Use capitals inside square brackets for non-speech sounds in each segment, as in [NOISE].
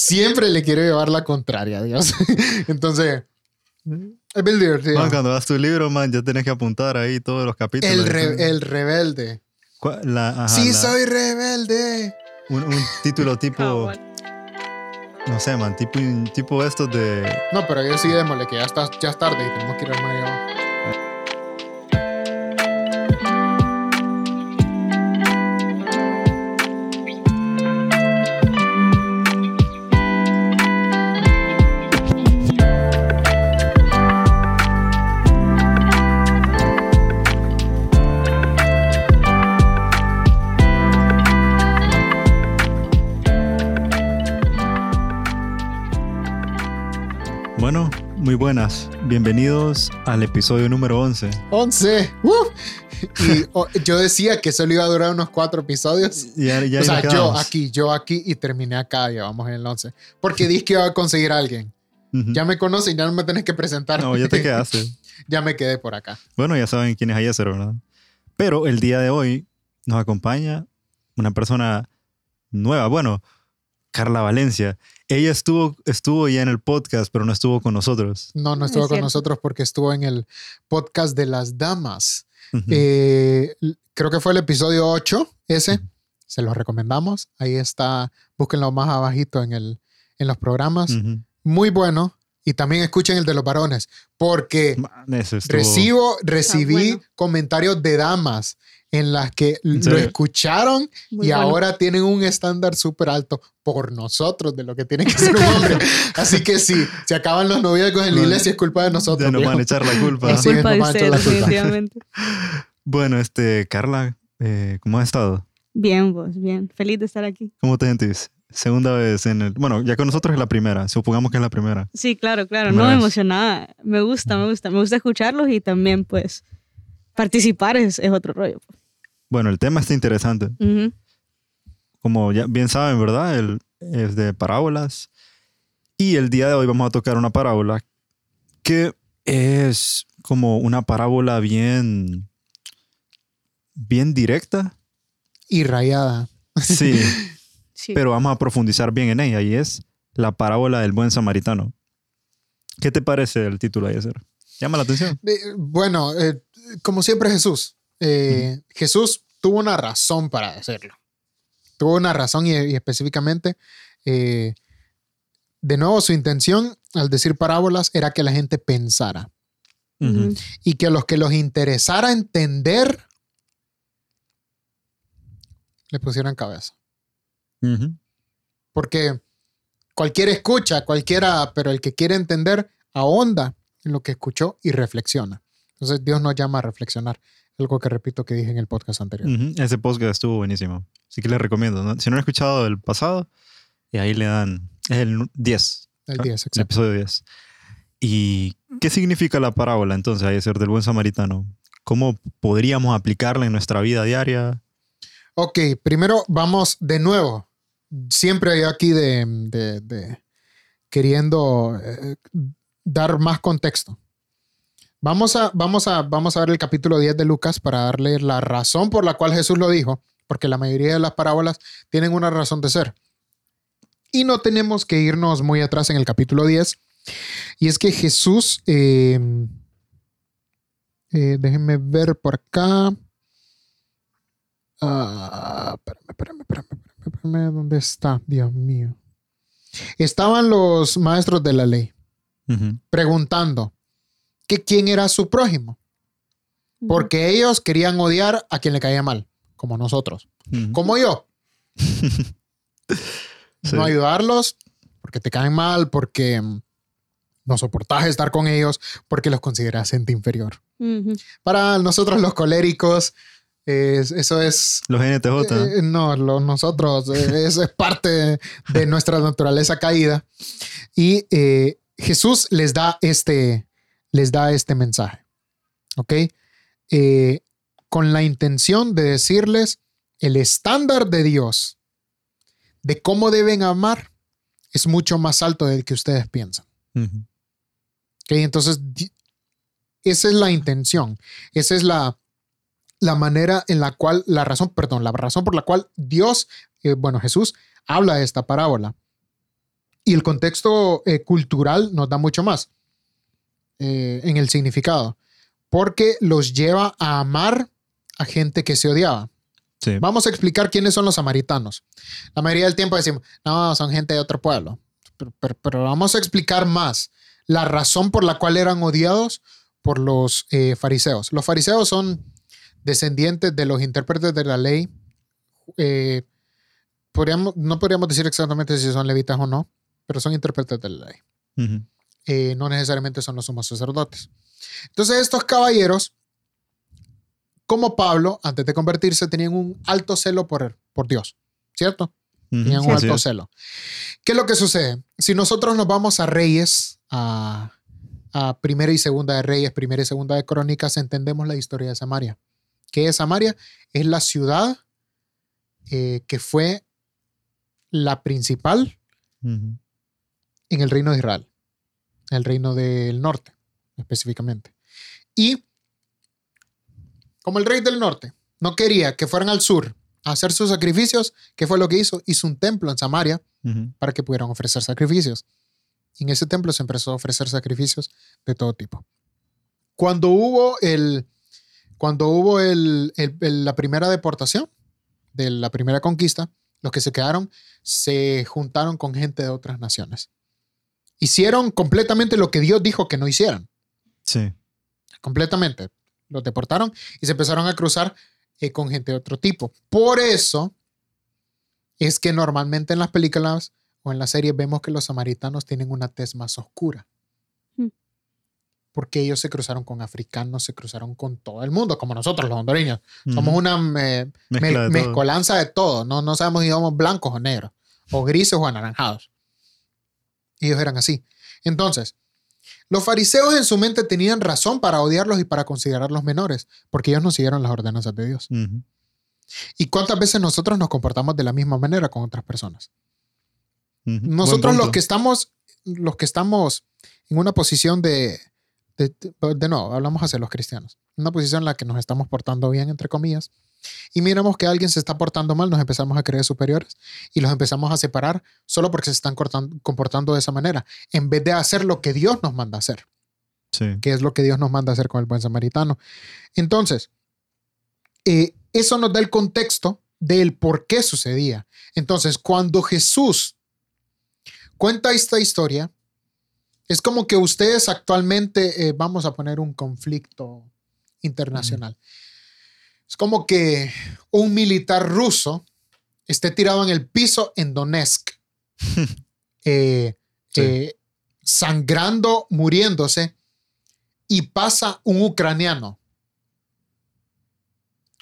siempre le quiero llevar la contraria, Dios. [LAUGHS] Entonces, es bien divertido. Man, cuando das tu libro, man, ya tienes que apuntar ahí todos los capítulos. El, re- el rebelde. ¿Cuál- la- ajá, sí, la- soy rebelde. Un, un título [LAUGHS] tipo, Cabal. no sé, man, tipo, tipo estos de... No, pero yo sí démosle que ya, está, ya es tarde y tenemos que ir al medio. Buenas. Bienvenidos al episodio número 11. 11. ¡Uh! Y oh, yo decía que solo iba a durar unos cuatro episodios. Ya, ya o sea, yo aquí, yo aquí y terminé acá. Ya vamos en el 11. Porque dije que iba a conseguir a alguien. Ujú. Ya me conocen, ya no me tenés que presentar. No, ya te [LAUGHS] quedaste. ya me quedé por acá. Bueno, ya saben quién es Ayeser, ¿verdad? Pero el día de hoy nos acompaña una persona nueva. Bueno, Carla Valencia. Ella estuvo, estuvo ya en el podcast, pero no estuvo con nosotros. No, no Es estuvo con cierto. nosotros porque estuvo en el podcast de las damas. Eh, creo que fue el episodio 8, ese. Se los recomendamos. Ahí está. Búsquenlo más abajito en, el, en los programas. Muy bueno. Y también escuchen el de los varones. Porque Man, ese estuvo- recibo, recibí bueno. comentarios de damas en las que ¿En lo escucharon Muy y bueno. ahora tienen un estándar súper alto por nosotros de lo que tiene que ser un hombre. [LAUGHS] Así que sí, se acaban los noviazgos en la iglesia, es culpa de nosotros. Ya nos van a echar la culpa. Es culpa de ustedes, la culpa. definitivamente. [LAUGHS] Bueno, este, Carla, eh, ¿cómo has estado? Bien, vos, bien. Feliz de estar aquí. ¿Cómo te sentís? Segunda vez en el... Bueno, ya con nosotros es la primera. Supongamos que es la primera. Sí, claro, claro. Primera No, vez. emocionada. Me gusta, me gusta. Me gusta escucharlos y también, pues, participar es, es otro rollo. pues. Bueno, el tema está interesante. Como ya bien saben, ¿verdad? El, es de parábolas. Y el día de hoy vamos a tocar una parábola que es como una parábola bien... Bien directa. Y rayada. Sí, [LAUGHS] Sí. pero vamos a profundizar bien en ella y es la parábola del buen samaritano. ¿Qué te parece el título, Ayeser? ¿Llama la atención? Bueno, eh, como siempre Jesús. eh, Jesús tuvo una razón para hacerlo. Tuvo una razón y, y específicamente, eh, de nuevo, su intención al decir parábolas era que la gente pensara y que a los que los interesara entender le pusieran cabeza. Porque cualquiera escucha, cualquiera, pero el que quiere entender ahonda en lo que escuchó y reflexiona. Entonces Dios nos llama a reflexionar. Algo que repito que dije en el podcast anterior. Ese podcast estuvo buenísimo. Así que les recomiendo. ¿no? Si no han escuchado el pasado, y ahí le dan. Es el nu- 10. El Ah, 10, El exacto. episodio 10. ¿Y qué significa la parábola entonces, ahí ser del buen samaritano? ¿Cómo podríamos aplicarla en nuestra vida diaria? Ok, primero vamos de nuevo. Siempre yo aquí de, de- de queriendo eh, dar más contexto. Vamos a, vamos, a, vamos a ver el capítulo 10 de Lucas para darle la razón por la cual Jesús lo dijo, porque la mayoría de las parábolas tienen una razón de ser. Y no tenemos que irnos muy atrás en el capítulo 10. Y es que Jesús, eh, eh, déjenme ver por acá. Ah, espérame, espérame, espérame, espérame, espérame, ¿dónde está? Dios mío. Estaban los maestros de la ley preguntando que quién era su prójimo, porque ellos querían odiar a quien le caía mal, como nosotros, Ujú. como yo. [LAUGHS] Sí. No ayudarlos porque te caen mal, porque mm, no soportas estar con ellos, porque los consideras gente inferior. Ujú. Para nosotros los coléricos, es- eso es Los NTJ. Eh, no, lo- nosotros, eh, [LAUGHS] eso es parte de, de nuestra naturaleza caída. Y eh, Jesús les da este, les da este mensaje. ¿Ok? Eh, con la intención de decirles el estándar de Dios de cómo deben amar es mucho más alto del que ustedes piensan. Ujú. ¿Ok? Entonces, esa es la intención. Esa es la, la manera en la cual, la razón, perdón, la razón por la cual Dios, eh, bueno, Jesús habla de esta parábola. Y el contexto eh, cultural nos da mucho más eh, en el significado, porque los lleva a amar a gente que se odiaba. Sí. Vamos a explicar quiénes son los samaritanos. La mayoría del tiempo decimos, no, son gente de otro pueblo. Pero, pero- pero vamos a explicar más la razón por la cual eran odiados por los eh, fariseos. Los fariseos son descendientes de los intérpretes de la ley. Eh, podríamos, no podríamos decir exactamente si son levitas o no, pero son intérpretes de la ley. Eh, no necesariamente son los sumos sacerdotes. Entonces estos caballeros, como Pablo, antes de convertirse, tenían un alto celo por, por Dios, ¿cierto? Tenían un alto celo. ¿Qué es lo que sucede? Si nosotros nos vamos a Reyes, a, a Primera y Segunda de Reyes, Primera y Segunda de Crónicas, entendemos la historia de Samaria. ¿Qué es Samaria? Es la ciudad eh, que fue la principal en el reino de Israel, el reino del norte, específicamente. Y como el rey del norte no quería que fueran al sur a hacer sus sacrificios, ¿qué fue lo que hizo? Hizo un templo en Samaria para que pudieran ofrecer sacrificios. Y en ese templo se empezó a ofrecer sacrificios de todo tipo. Cuando hubo, el, cuando hubo el- la primera deportación, de la primera conquista, los que se quedaron se juntaron con gente de otras naciones. Hicieron completamente lo que Dios dijo que no hicieran. Sí. Completamente. Los deportaron y se empezaron a cruzar eh, con gente de otro tipo. Por eso es que normalmente en las películas o en las series vemos que los samaritanos tienen una tez más oscura. Hmm. Porque ellos se cruzaron con africanos, se cruzaron con todo el mundo, como nosotros los hondureños. Somos una eh, me- Mezcla de todo. mezcolanza de todo. No, no sabemos si somos blancos o negros, o grises o anaranjados. Ellos eran así. Entonces, los fariseos en su mente tenían razón para odiarlos y para considerarlos menores, porque ellos no siguieron las ordenanzas de Dios. ¿Y cuántas veces nosotros nos comportamos de la misma manera con otras personas? Nosotros los que estamos, los que estamos en una posición de, de, de- de no, hablamos hacia los cristianos, una posición en la que nos estamos portando bien, entre comillas, y miramos que alguien se está portando mal, nos empezamos a creer superiores y los empezamos a separar solo porque se están comportando de esa manera, en vez de hacer lo que Dios nos manda hacer Sí. que es lo que Dios nos manda hacer con el buen samaritano. Entonces, eh, eso nos da el contexto del por qué sucedía. Entonces, cuando Jesús cuenta esta historia, es como que ustedes actualmente, eh, vamos a poner un conflicto internacional. Es como que un militar ruso esté tirado en el piso en Donetsk, [LAUGHS] eh, Sí. eh, sangrando, muriéndose, y pasa un ucraniano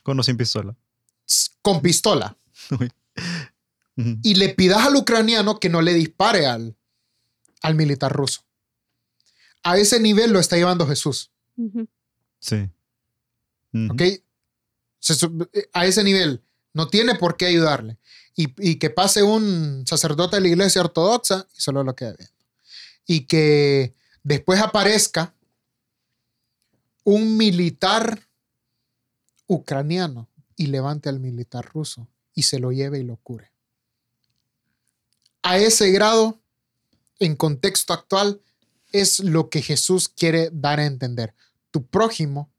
Con o sin pistola. con pistola [LAUGHS] y le pidas al ucraniano que no le dispare al, al militar ruso. A ese nivel lo está llevando Jesús. Sí. ¿ok? Se a ese nivel no tiene por qué ayudarle. Y, y que pase un sacerdote de la iglesia ortodoxa y solo lo quede viendo. Y que después aparezca un militar ucraniano y levante al militar ruso y se lo lleve y lo cure. A ese grado, en contexto actual, es lo que Jesús quiere dar a entender. Tu prójimo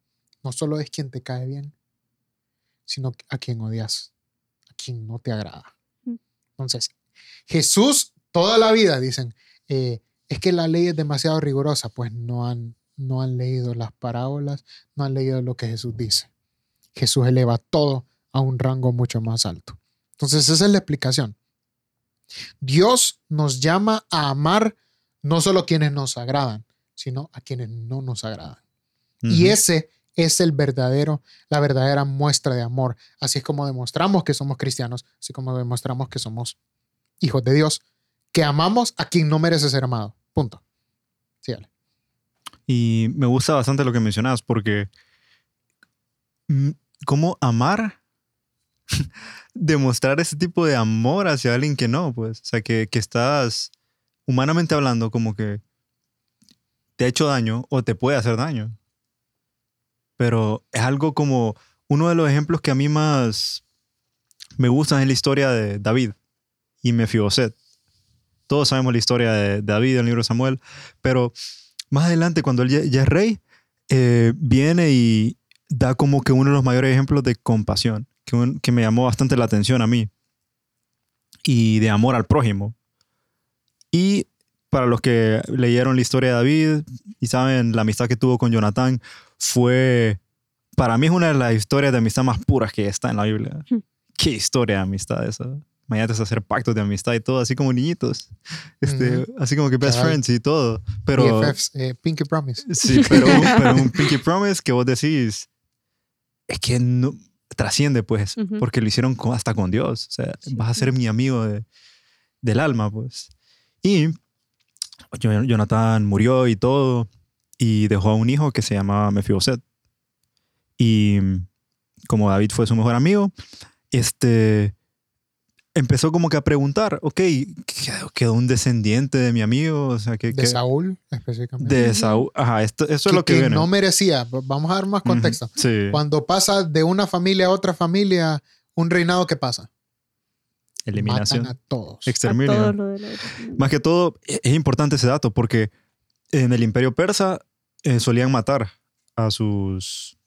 no solo es quien te cae bien, sino a quien odias, a quien no te agrada. Entonces, Jesús toda la vida dicen, eh, es que la ley es demasiado rigurosa, pues no han, no han leído las parábolas, no han leído lo que Jesús dice. Jesús eleva todo a un rango mucho más alto. Entonces, esa es la explicación. Dios nos llama a amar no solo quienes nos agradan, sino a quienes no nos agradan. Y ese es el verdadero, la verdadera muestra de amor. Así es como demostramos que somos cristianos, así como demostramos que somos hijos de Dios, que amamos a quien no merece ser amado. Punto. Sí, dale. Y me gusta bastante lo que mencionas porque mm, cómo amar, [LAUGHS] demostrar ese tipo de amor hacia alguien que no, pues, o sea, que, que estás humanamente hablando como que te ha hecho daño o te puede hacer daño. Pero es algo como uno de los ejemplos que a mí más me gustan es la historia de David y Mefiboset. Todos sabemos la historia de David en el libro de Samuel, pero más adelante, cuando él ya, es rey, eh, viene y da como que uno de los mayores ejemplos de compasión, que me llamó bastante la atención a mí, y de amor al prójimo. Y para los que leyeron la historia de David y saben la amistad que tuvo con Jonatán, fue, para mí es una de las historias de amistad más puras que está en la Biblia. Hmm. Qué historia de amistad esa. Imagínate hacer pactos de amistad y todo, así como niñitos. Este, Así como que best friends y todo. Pero, BFFs, eh, Pinky Promise. Sí, pero, [LAUGHS] pero un Pinky Promise que vos decís es que no trasciende, pues, porque lo hicieron con- hasta con Dios. O sea, Sí, vas a ser mi amigo de- del alma, pues. Y Jo- Jonathan murió y todo, y dejó a un hijo que se llamaba Mefiboset. Y como David fue su mejor amigo, este empezó como que a preguntar, ok, ¿quedó, quedó un descendiente de mi amigo? O sea, que, De que- Saúl, específicamente. de Saúl. Ajá, esto, eso es lo que, viene. no merecía. Vamos a dar más contexto. Sí. Cuando pasa de una familia a otra familia, un reinado, ¿qué pasa? Eliminación. Matan a todos. A Exterminio. todo lo de la otra familia. Más que todo, e- es importante ese dato porque en el imperio persa eh, solían matar a sus...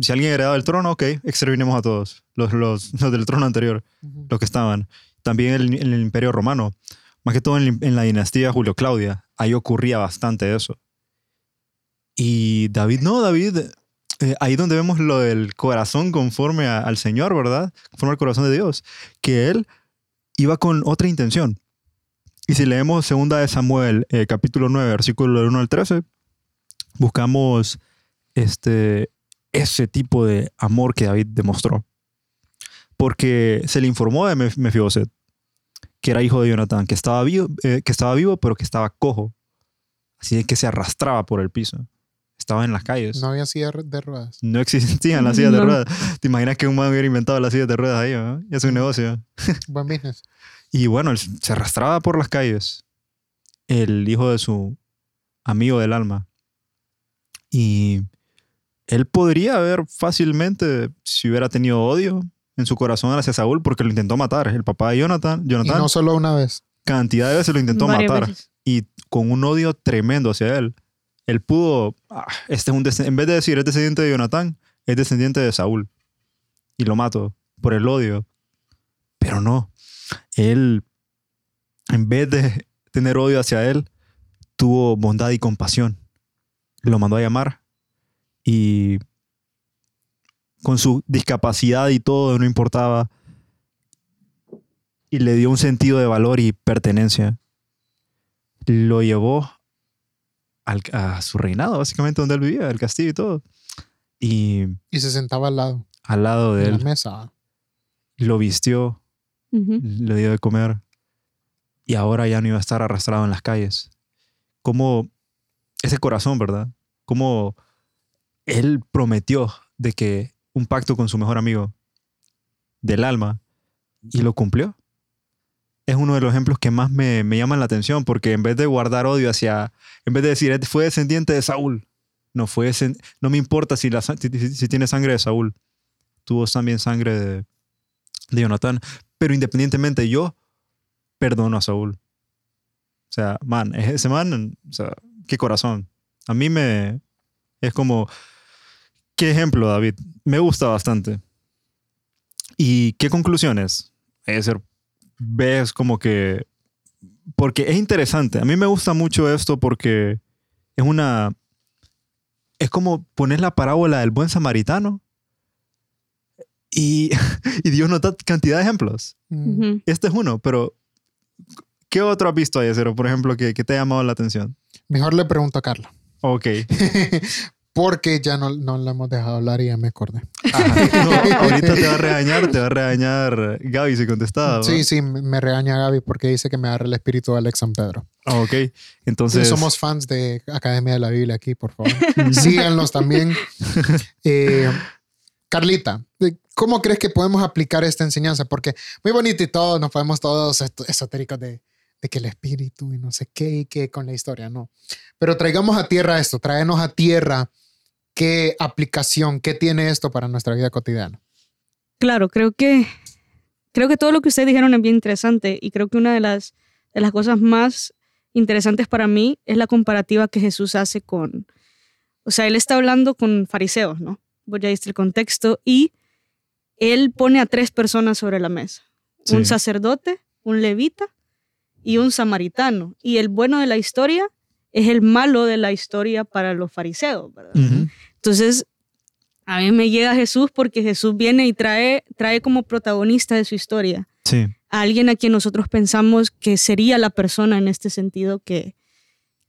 Si alguien heredaba el trono, ok, exterminemos a todos. Los, los, los del trono anterior, Ujú. los que estaban. También en el, en el imperio romano. Más que todo en, la dinastía Julio Claudia. Ahí ocurría bastante eso. Y David, no, David, eh, ahí donde vemos lo del corazón conforme a- al Señor, ¿verdad? Conforme al corazón de Dios. Que él iba con otra intención. Y si leemos segunda de Samuel, eh, capítulo 9, versículo del 1 al 13, buscamos este, ese tipo de amor que David demostró. Porque se le informó de Mef- Mefiboset, que era hijo de Jonatán, que estaba vivo, eh, que estaba vivo, pero que estaba cojo. Así que se arrastraba por el piso. Estaba en las calles. No había silla de ruedas. No existían las sillas de [LAUGHS] ruedas. ¿Te imaginas que un man hubiera inventado las sillas de ruedas ahí? ¿no? Y es un negocio. [LAUGHS] Buen business. Y bueno, él se arrastraba por las calles. El hijo de su amigo del alma. Y él podría haber fácilmente, si hubiera tenido odio en su corazón hacia Saúl, porque lo intentó matar. El papá de Jonathan, Y Jonathan, no solo una vez. cantidad de veces lo intentó Varias matar. veces. Y con un odio tremendo hacia él. Él pudo, ah, este es un en vez de decir es descendiente de Jonatán, es descendiente de Saúl. Y lo mato por el odio. Pero no. Él, en vez de tener odio hacia él, tuvo bondad y compasión. Lo mandó a llamar y con su discapacidad y todo, no importaba. Y le dio un sentido de valor y pertenencia. Lo llevó al- a su reinado, básicamente donde él vivía, el castillo y todo. Y Y se sentaba al lado al lado de de la mesa. lo vistió, le dio de comer y ahora ya no iba a estar arrastrado en las calles. Como ese corazón, ¿verdad? Como él prometió de que un pacto con su mejor amigo del alma y lo cumplió. Es uno de los ejemplos que más me, me llaman la atención porque en vez de guardar odio hacia, en vez de decir, "Este fue descendiente de Saúl, no fue, no me importa si, la, si, tiene sangre de Saúl, tuvo también sangre de, de Jonatán, pero independientemente yo perdono a Saúl. O sea, man, ese man, o sea, qué corazón. A mí me es como qué ejemplo, David. Me gusta bastante. ¿Y qué conclusiones? Es decir, ves como que porque es interesante. A mí me gusta mucho esto porque es una es como poner la parábola del buen samaritano y, [LAUGHS] y Dios nos da cantidad de ejemplos. Este es uno, pero ¿qué otro has visto ahí, Cero? Por ejemplo, que, que te ha llamado la atención. Mejor le pregunto a Carla. Ok. [LAUGHS] Porque ya no, no le hemos dejado hablar y ya me acordé. Ajá. [LAUGHS] No, ahorita te va a regañar, te va a regañar Gaby si contestaba. Sí, sí, me regaña Gaby porque dice que me agarra el espíritu de Alex San Pedro. Ah, ok. Entonces. Somos fans de Academia de la Biblia aquí, por favor. [LAUGHS] Síganos también. [LAUGHS] Eh, Carlita, eh, ¿cómo crees que podemos aplicar esta enseñanza? Porque muy bonito y todo, nos podemos todos esotéricos de, de que el espíritu y no sé qué y qué con la historia, no. Pero traigamos a tierra esto, traenos a tierra qué aplicación, qué tiene esto para nuestra vida cotidiana. Claro, creo que creo que todo lo que ustedes dijeron es bien interesante y creo que una de las, de las cosas más interesantes para mí es la comparativa que Jesús hace con, o sea, él está hablando con fariseos, ¿no? Vos ya diste el contexto y él pone a tres personas sobre la mesa, un Sí. sacerdote, un levita y un samaritano. Y el bueno de la historia es el malo de la historia para los fariseos, ¿verdad? Ujú. Entonces, a mí me llega Jesús porque Jesús viene y trae, trae como protagonista de su historia Sí. a alguien a quien nosotros pensamos que sería la persona en este sentido que,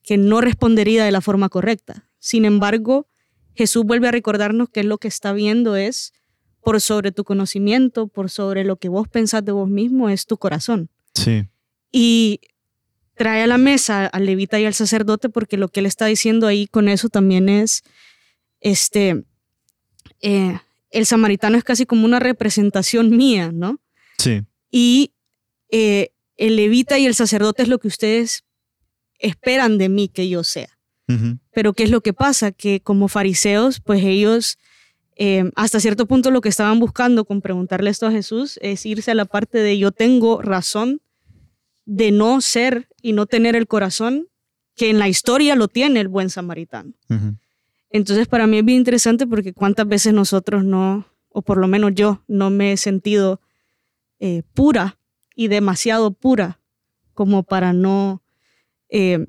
que no respondería de la forma correcta. Sin embargo, Jesús vuelve a recordarnos que lo que está viendo es por sobre tu conocimiento, por sobre lo que vos pensás de vos mismo, es tu corazón. Sí. Y trae a la mesa al levita y al sacerdote porque lo que él está diciendo ahí con eso también es, este, eh, el samaritano es casi como una representación mía, ¿no? Sí. y eh, el levita y el sacerdote es lo que ustedes esperan de mí que yo sea. Pero ¿qué es lo que pasa? Que como fariseos, pues ellos, eh, hasta cierto punto lo que estaban buscando con preguntarle esto a Jesús es irse a la parte de yo tengo razón de no ser y no tener el corazón que en la historia lo tiene el buen samaritano. Entonces para mí es bien interesante porque cuántas veces nosotros no, o por lo menos yo, no me he sentido eh, pura y demasiado pura como para no eh,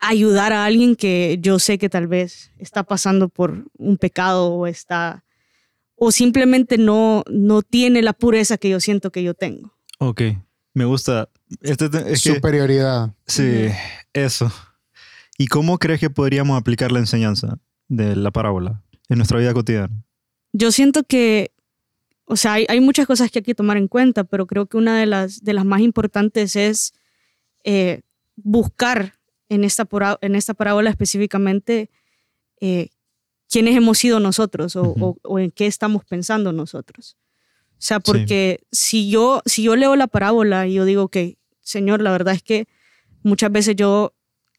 ayudar a alguien que yo sé que tal vez está pasando por un pecado o está o simplemente no, no tiene la pureza que yo siento que yo tengo. Ok. Me gusta. Este te- es que- Superioridad. sí, eso. ¿Y cómo crees que podríamos aplicar la enseñanza de la parábola en nuestra vida cotidiana? yo siento que, o sea, hay, hay muchas cosas que hay que tomar en cuenta, pero creo que una de las, de las más importantes es eh, buscar en esta, en esta parábola específicamente eh, quiénes hemos sido nosotros o, Ujú. o- o en qué estamos pensando nosotros. O sea, porque si, yo, si yo leo la parábola y yo digo que, Señor, la verdad es que muchas veces yo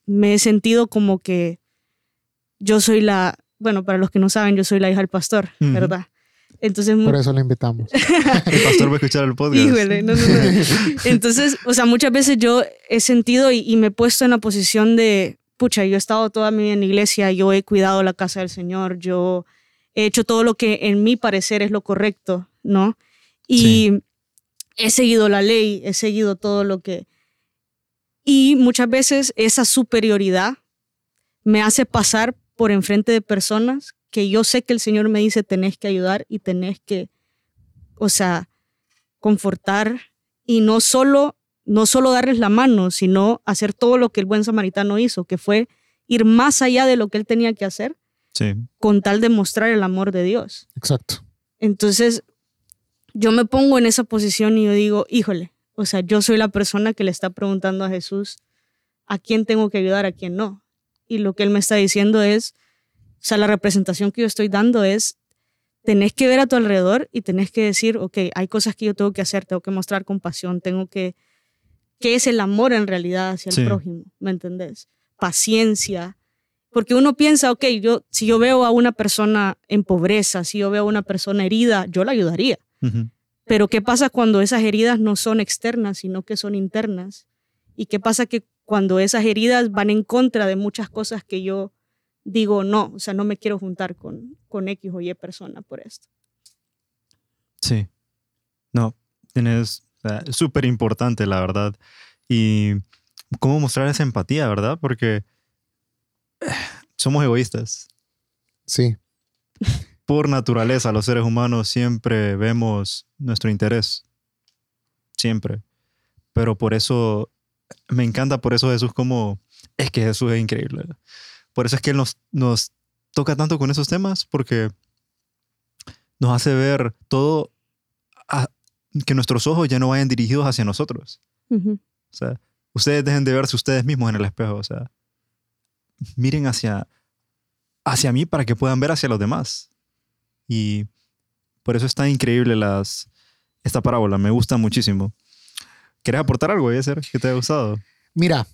me he sentido como que yo soy la, bueno, para los que no saben, yo soy la hija del pastor. ¿verdad? Entonces, Por eso lo invitamos. [LAUGHS] El pastor va a escuchar el podcast. Híjole, no, no, no. [LAUGHS] Entonces, o sea, muchas veces yo he sentido y, y me he puesto en la posición de, pucha, yo he estado toda mi vida en la iglesia, yo he cuidado la casa del Señor, yo he hecho todo lo que en mi parecer es lo correcto, ¿no? Y Sí. he seguido la ley, he seguido todo lo que... Y muchas veces esa superioridad me hace pasar por enfrente de personas que yo sé que el Señor me dice tenés que ayudar y tenés que, o sea, confortar y no solo, no solo darles la mano, sino hacer todo lo que el buen samaritano hizo, que fue ir más allá de lo que él tenía que hacer Sí. con tal de mostrar el amor de Dios. Exacto. Entonces, yo me pongo en esa posición y yo digo, híjole, o sea, yo soy la persona que le está preguntando a Jesús a quién tengo que ayudar, a quién no. Y lo que él me está diciendo es, o sea, la representación que yo estoy dando es, tenés que ver a tu alrededor y tenés que decir, ok, hay cosas que yo tengo que hacer, tengo que mostrar compasión, tengo que, ¿qué es el amor en realidad hacia Sí. el prójimo? ¿Me entendés? Paciencia. Porque uno piensa, ok, yo, si yo veo a una persona en pobreza, si yo veo a una persona herida, yo la ayudaría. Ujú. Pero ¿qué pasa cuando esas heridas no son externas, sino que son internas? ¿Y qué pasa que cuando esas heridas van en contra de muchas cosas que yo digo, no, o sea, no me quiero juntar con, con X o Y persona por esto? Sí. No, tienes, súper importante, la verdad. Y cómo mostrar esa empatía, ¿verdad? Porque eh, somos egoístas. Sí. [LAUGHS] Por naturaleza, los seres humanos siempre vemos nuestro interés. Siempre. Pero por eso, me encanta por eso Jesús como, es que Jesús es increíble. Por eso es que Él nos, nos toca tanto con esos temas, porque nos hace ver todo, a- que nuestros ojos ya no vayan dirigidos hacia nosotros. O sea, ustedes dejen de verse ustedes mismos en el espejo. O sea, miren hacia, hacia mí para que puedan ver hacia los demás. Y por eso es tan increíble las, esta parábola. Me gusta muchísimo. ¿Quieres aportar algo, Yeser, que te haya gustado? Mira,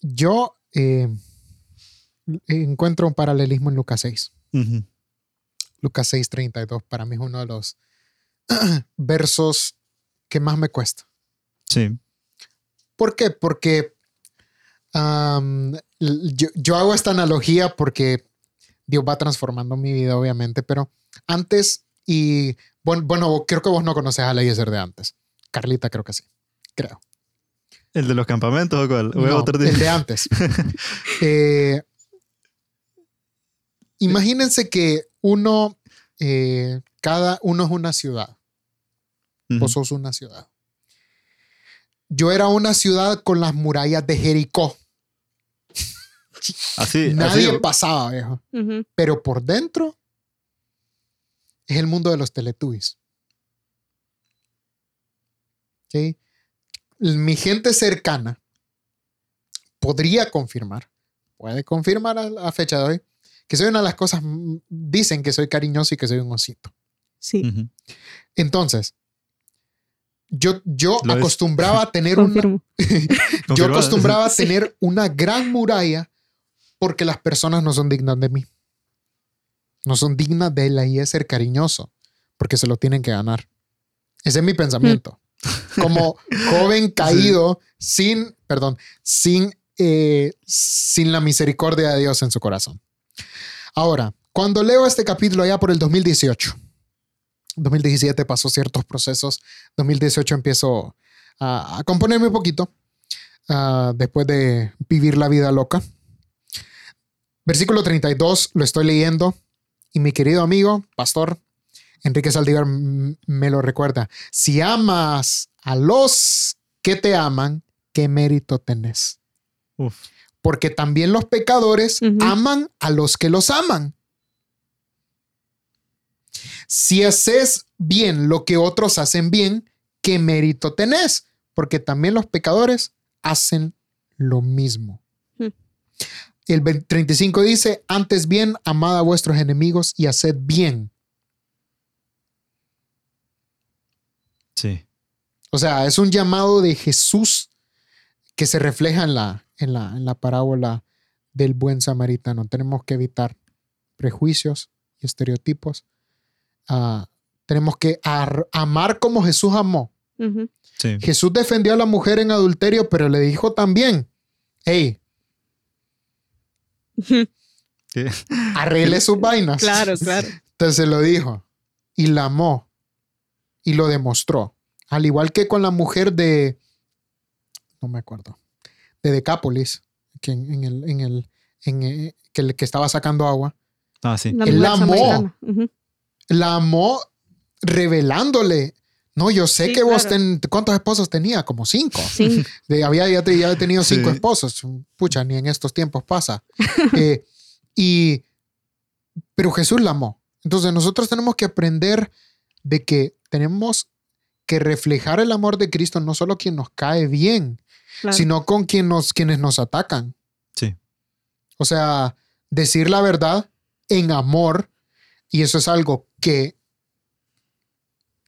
yo eh, encuentro un paralelismo en Lucas 6. Ujú. Lucas 6, 32, para mí es uno de los [CLEARS THROAT] versos que más me cuesta. Sí, ¿Por qué? Porque yo, yo hago esta analogía porque Dios va transformando mi vida, obviamente, pero antes y bueno, bueno, creo que vos no conoces a Eliezer de antes. Carlita creo que sí, creo. ¿El de los campamentos o cuál? ¿O es No, el de [LAUGHS] antes. [LAUGHS] Eh, imagínense que uno, eh, cada uno es una ciudad. Vos sos una ciudad. Yo era una ciudad con las murallas de Jericó. Así, Nadie así. pasaba, viejo. Pero por dentro es el mundo de los Teletubbies. ¿Sí? Mi gente cercana podría confirmar, puede confirmar a la fecha de hoy, que soy una de las cosas, mm, dicen que soy cariñoso y que soy un osito. Sí. Entonces, yo, yo Lo es. acostumbraba a tener una, [LAUGHS] yo acostumbraba a tener una gran muralla porque las personas no son dignas de mí. No son dignas de él ahí es ser cariñoso porque se lo tienen que ganar. Ese es mi pensamiento. Como [LAUGHS] joven caído sin, perdón, sin, eh, sin la misericordia de Dios en su corazón. Ahora, cuando leo este capítulo allá por el 2018, 2017 pasó ciertos procesos, 2018 empiezo a, a componerme un poquito ah, después de vivir la vida loca. Versículo 32 lo estoy leyendo y mi querido amigo, pastor Enrique Saldívar, me lo recuerda. Si amas a los que te aman, ¿qué mérito tenés? Uf. Porque también los pecadores aman a los que los aman. Si haces bien lo que otros hacen bien, ¿qué mérito tenés? Porque también los pecadores hacen lo mismo. Hmm. El 20 35 dice, antes bien, amad a vuestros enemigos y haced bien. Sí. O sea, es un llamado de Jesús que se refleja en la, en la, en la parábola del buen samaritano. Tenemos que evitar prejuicios y estereotipos. Ah, tenemos que ar- amar como Jesús amó. Sí. Jesús defendió a la mujer en adulterio, pero le dijo también, hey, Sí. [LAUGHS] arregle sus vainas. Claro, claro. Entonces lo dijo y la amó y lo demostró. Al igual que con la mujer de, no me acuerdo, de Decápolis, que en, en el, en el, en, eh, que, estaba sacando agua, Ah, sí. La Él la amó. la amó revelándole. No, yo sé Sí, que vos claro. ten- ¿cuántos esposos tenía? Como cinco. Sí. [LAUGHS] De- había, ya, te- ya tenido cinco Sí. esposos. Pucha, ni en estos tiempos pasa. [LAUGHS] Eh, y, pero Jesús la amó. Entonces nosotros tenemos que aprender de que tenemos que reflejar el amor de Cristo no solo quien nos cae bien, Claro. sino con quien nos, quienes nos atacan. Sí. O sea, decir la verdad en amor, y eso es algo que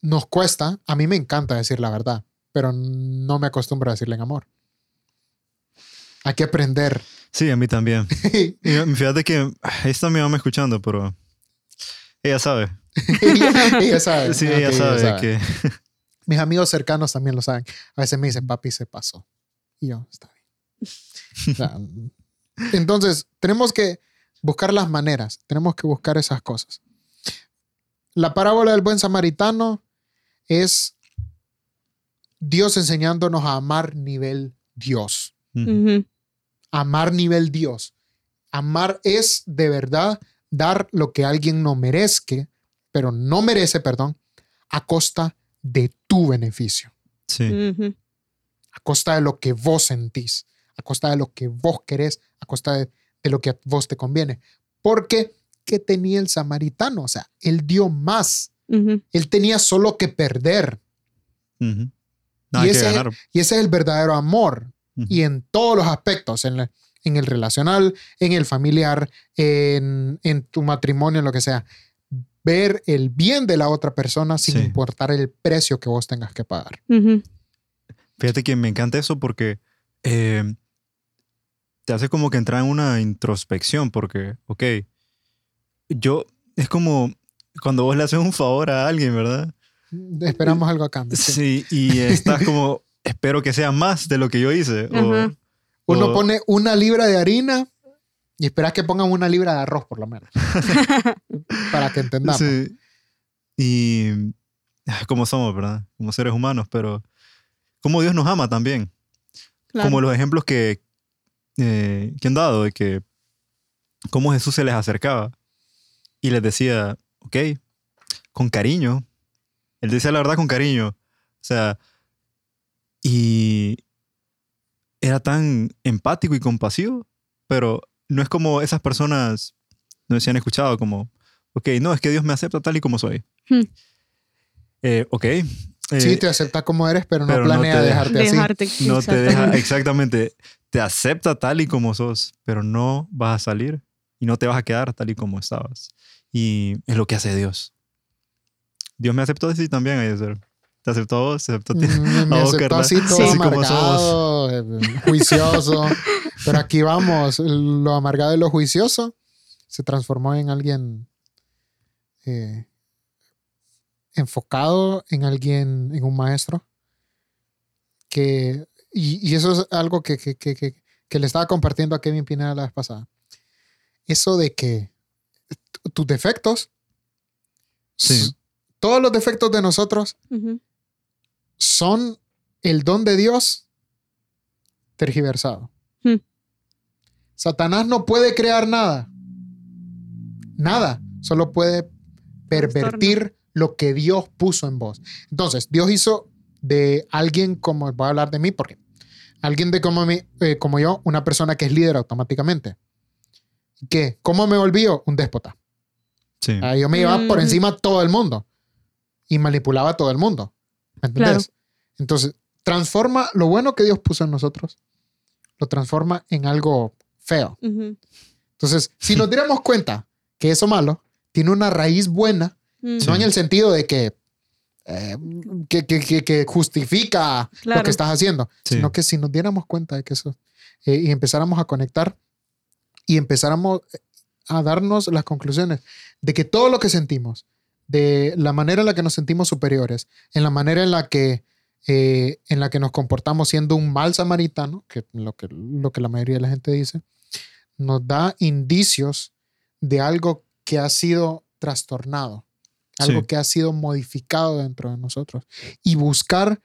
nos cuesta. A mí me encanta decir la verdad, pero no me acostumbro a decirle en amor. Hay que aprender. Sí, a mí también. [LAUGHS] Y fíjate que está mi mamá escuchando, pero ella sabe. ella, ella sabe. Sí, Ok, ella sabe que Mis amigos cercanos también lo saben. A veces me dicen, papi, se pasó. Y yo, está bien. O sea, entonces, tenemos que buscar las maneras, tenemos que buscar esas cosas. La parábola del buen samaritano es Dios enseñándonos a amar nivel Dios. Amar nivel Dios. Amar es de verdad dar lo que alguien no merezca, pero no merece, perdón, a costa de tu beneficio, Sí. A costa de lo que vos sentís, a costa de lo que vos querés, a costa de, de lo que a vos te conviene. Porque, ¿qué tenía el samaritano? O sea, él dio más. Ujú. Él tenía solo que perder. Ujú. Nada que ese- ganar. Y ese es el verdadero amor. Ujú. y en todos los aspectos, en, la- en el relacional, en el familiar, en, en tu matrimonio, en lo que sea. Ver el bien de la otra persona sin Sí. importar el precio que vos tengas que pagar. Fíjate que me encanta eso porque eh, te hace como que entrar en una introspección porque, ok, yo, es como cuando vos le haces un favor a alguien, ¿verdad? Esperamos algo a cambio. sí. Sí, y estás como, espero que sea más de lo que yo hice. o- Ajá. Uno o- pone una libra de harina y esperas que pongan una libra de arroz, por lo menos. [LAUGHS] Para que entendamos. Sí. Y ah, como somos, ¿verdad? Como seres humanos, pero como Dios nos ama también. Claro. Como los ejemplos que, eh, que han dado de que cómo Jesús se les acercaba y les decía, ok, con cariño. Él decía la verdad con cariño. O sea, y era tan empático y compasivo, pero no es como esas personas, no si han escuchado, como, ok, no, es que Dios me acepta tal y como soy. Hmm. Eh, ok. eh, Sí, te acepta como eres, pero no pero no planea te- dejarte así. Dejarte. no te deja, exactamente, te acepta tal y como sos, pero no vas a salir y no te vas a quedar tal y como estabas. Y es lo que hace Dios. Dios me aceptó así también. Te aceptó a vos, aceptó a ti. Mm, Me [LAUGHS] A vos, aceptó así todo Sí. Amargado, eh, juicioso. Pero aquí vamos, lo amargado y lo juicioso se transformó en alguien eh, enfocado, en alguien, en un maestro. Que, y, y eso es algo que, que, que, que- le estaba compartiendo a Kevin Pineda la vez pasada. Eso de que tus defectos, Sí. todos los defectos de nosotros son el don de Dios tergiversado. Hmm. Satanás no puede crear nada. Nada. Solo puede pervertir lo que Dios puso en vos. Entonces, Dios hizo de alguien como, voy a hablar de mí porque alguien de como, mi- eh, como yo, una persona que es líder automáticamente. ¿Qué? ¿Cómo me volvió? Un déspota. Sí. Ah, yo me llevaba por Mm. encima todo el mundo y manipulaba a todo el mundo. ¿Me entendés? Entonces, transforma lo bueno que Dios puso en nosotros, lo transforma en algo feo. Entonces, si nos diéramos cuenta que eso malo tiene una raíz buena, Mm. no en el sentido de que, eh, que, que- que- que justifica lo que estás haciendo, Sí. sino que si nos diéramos cuenta de que eso eh, y empezáramos a conectar y empezáramos a darnos las conclusiones de que todo lo que sentimos, de la manera en la que nos sentimos superiores, en la manera en la que eh, en la que nos comportamos siendo un mal samaritano, que lo que lo que la mayoría de la gente dice, nos da indicios de algo que ha sido trastornado, algo Sí. que ha sido modificado dentro de nosotros y buscar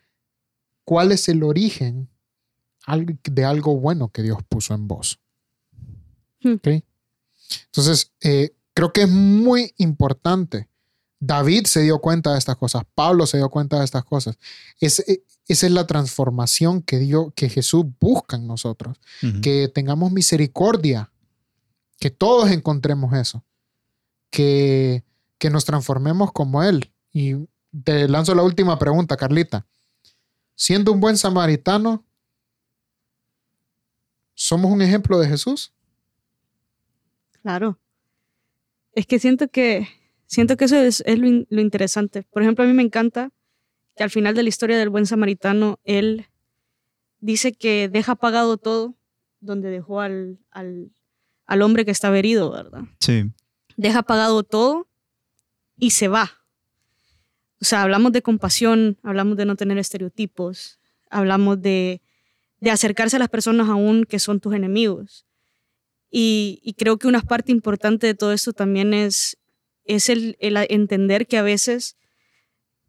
cuál es el origen de algo bueno que Dios puso en vos. Hmm. ¿Ok? Entonces, eh, creo que es muy importante. David se dio cuenta de estas cosas, Pablo se dio cuenta de estas cosas. Es, eh, esa es la transformación que, dio, que Jesús busca en nosotros Ujú. que tengamos misericordia, que todos encontremos eso, que, que nos transformemos como Él. Y te lanzo la última pregunta, Carlita. Siendo un buen samaritano, ¿somos un ejemplo de Jesús? Claro. Es que siento que siento que eso es, es lo, in- lo interesante. Por ejemplo, a mí me encanta que al final de la historia del buen samaritano, él dice que deja pagado todo donde dejó al, al, al hombre que estaba herido, ¿verdad? Sí. Deja pagado todo y se va. O sea, hablamos de compasión, hablamos de no tener estereotipos, hablamos de, de acercarse a las personas aún que son tus enemigos. Y, creo que una parte importante de todo esto también es, es el, entender que a veces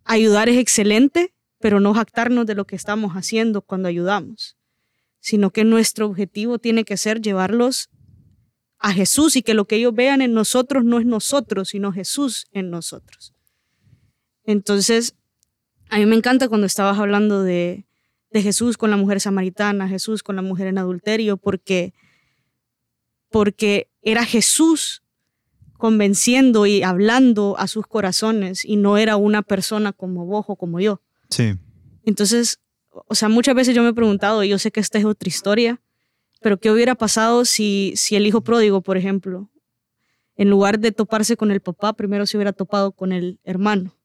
ayudar es excelente, pero no jactarnos de lo que estamos haciendo cuando ayudamos, sino que nuestro objetivo tiene que ser llevarlos a Jesús y que lo que ellos vean en nosotros no es nosotros, sino Jesús en nosotros. Entonces, a mí me encanta cuando estabas hablando de, de Jesús con la mujer samaritana, Jesús con la mujer en adulterio, porque, porque era Jesús convenciendo y hablando a sus corazones y no era una persona como vos o como yo. Sí. Entonces, o sea, muchas veces yo me he preguntado, y yo sé que esta es otra historia, pero ¿qué hubiera pasado si, si el hijo pródigo, por ejemplo, en lugar de toparse con el papá, primero se hubiera topado con el hermano?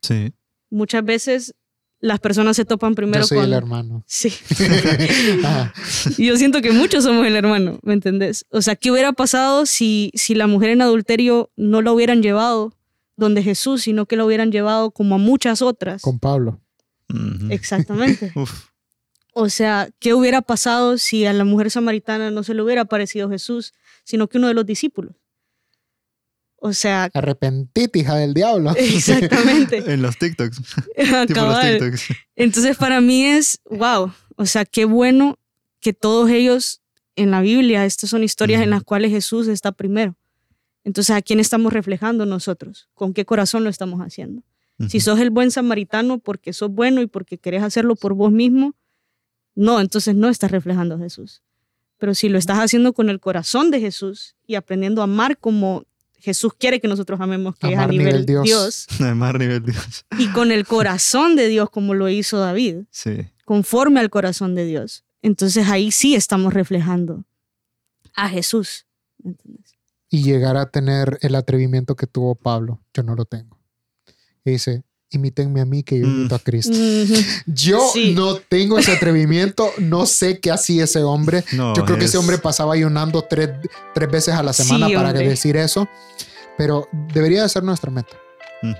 Sí. Muchas veces las personas se topan primero Yo soy con... el hermano. Sí, [LAUGHS] y yo siento que muchos somos el hermano, ¿me entendés? O sea, ¿qué hubiera pasado si, si la mujer en adulterio no la hubieran llevado donde Jesús, sino que la hubieran llevado como a muchas otras? Con Pablo. Exactamente. [LAUGHS] Uf. O sea, ¿qué hubiera pasado si a la mujer samaritana no se le hubiera aparecido Jesús, sino que uno de los discípulos? O sea, Arrepentite, hija del diablo. [LAUGHS] exactamente. [LAUGHS] En los TikToks. [LAUGHS] tipo los. TikToks. Entonces para mí es, wow, o sea, qué bueno que todos ellos en la Biblia, estas son historias en las cuales Jesús está primero. Entonces, ¿a quién estamos reflejando nosotros? ¿Con qué corazón lo estamos haciendo? Si sos el buen samaritano porque sos bueno y porque querés hacerlo por vos mismo, no, entonces no estás reflejando a Jesús. Pero si lo estás haciendo con el corazón de Jesús y aprendiendo a amar como Jesús quiere que nosotros amemos, que es a Amar nivel nivel Dios. Dios, [LAUGHS] Además, nivel Dios. y con el corazón de Dios como lo hizo David, Sí. conforme al corazón de Dios. Entonces ahí sí estamos reflejando a Jesús. y llegar a tener el atrevimiento que tuvo Pablo. Yo no lo tengo. Y dice, imítenme a mí que yo Mm. imito a Cristo. Ujú. Yo Sí. no tengo ese atrevimiento, no sé qué hacía ese hombre. No, Yo creo que ese es- hombre pasaba ayunando tres, tres veces a la semana Sí, para hombre. decir eso, pero debería de ser nuestra meta,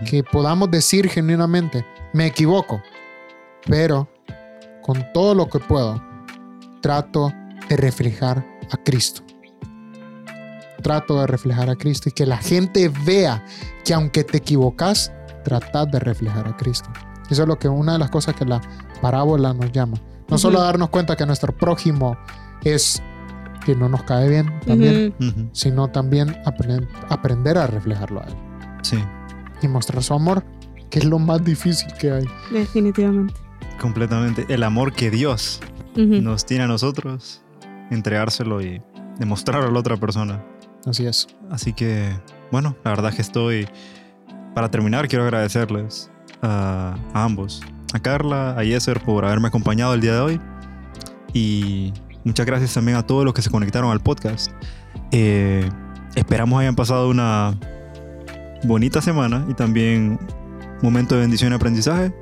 que podamos decir genuinamente, me equivoco, pero con todo lo que puedo, trato de reflejar a Cristo. Trato de reflejar a Cristo y que la gente vea que aunque te equivocas, tratas de reflejar a Cristo. Eso es lo que una de las cosas que la parábola nos llama. No solo a darnos cuenta que nuestro prójimo es que no nos cae bien también, sino también apren- aprender a reflejarlo a él Sí, y mostrar su amor, que es lo más difícil que hay. Definitivamente. completamente. El amor que Dios nos tiene a nosotros, entregárselo y demostrarlo a la otra persona. Así es. Así que, bueno, la verdad es que estoy... Para terminar, quiero agradecerles a, a ambos, a Carla, a Yeser por haberme acompañado el día de hoy. Y muchas gracias también a todos los que se conectaron al podcast. Eh, esperamos hayan pasado una bonita semana y también momento de bendición y aprendizaje.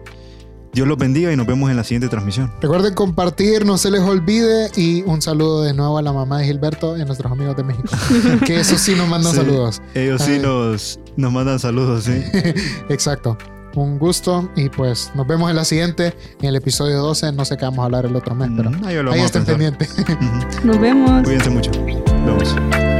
Dios los bendiga y nos vemos en la siguiente transmisión. Recuerden compartir, no se les olvide y un saludo de nuevo a la mamá de Gilberto y a nuestros amigos de México, [LAUGHS] que eso sí nos mandan Sí. saludos. Ellos sí nos, nos mandan saludos, sí. [LAUGHS] Exacto. Un gusto y pues nos vemos en la siguiente, en el episodio 12. No sé qué vamos a hablar el otro mes, pero Mm, ahí ahí estén pendientes. Nos vemos. Cuídense mucho. Nos vemos.